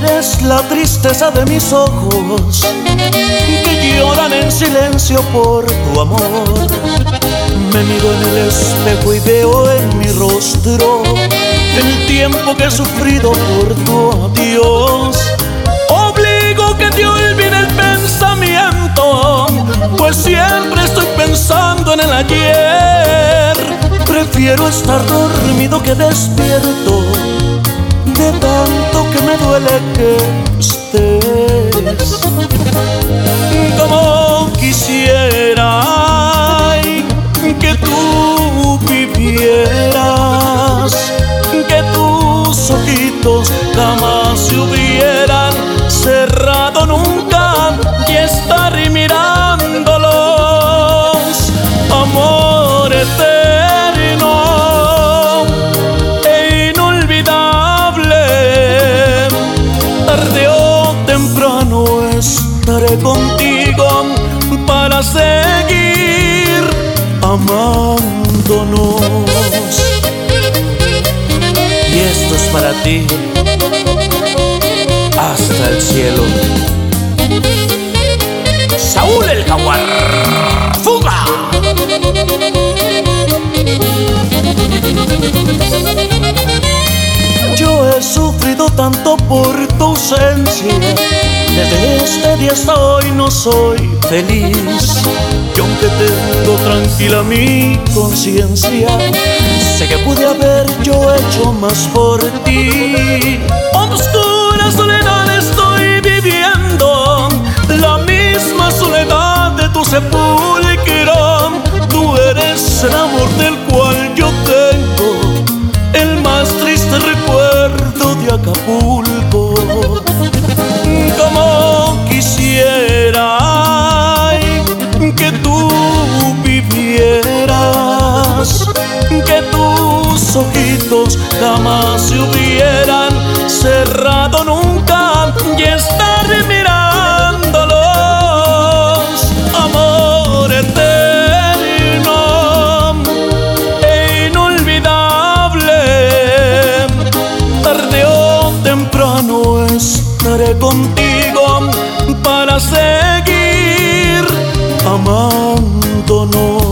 la tristeza de mis ojos que lloran en silencio por tu amor. Me miro en el espejo y veo en mi rostro el tiempo que he sufrido por tu adiós. Obligo que te olvide el pensamiento, pues siempre estoy pensando en el ayer. Prefiero estar dormido que despierto duele que como quisiera que tú vivieras, que tus ojitos jamás se hubieran cerrado nunca estaré contigo para seguir amándonos. Y esto es para ti, hasta el cielo. Saúl el jaguar. ¡Fuga! Yo he sufrido tanto por tu ausencia. Desde este día hasta hoy no soy feliz. Y aunque tengo tranquila mi conciencia, sé que pude haber yo hecho más por ti. Oscura soledad estoy viviendo, la misma soledad de tu sepulcro. Tú eres el amor del cual jamás se hubieran cerrado nunca y estar mirándolos, amor eterno e inolvidable. Tarde o temprano estaré contigo para seguir amando.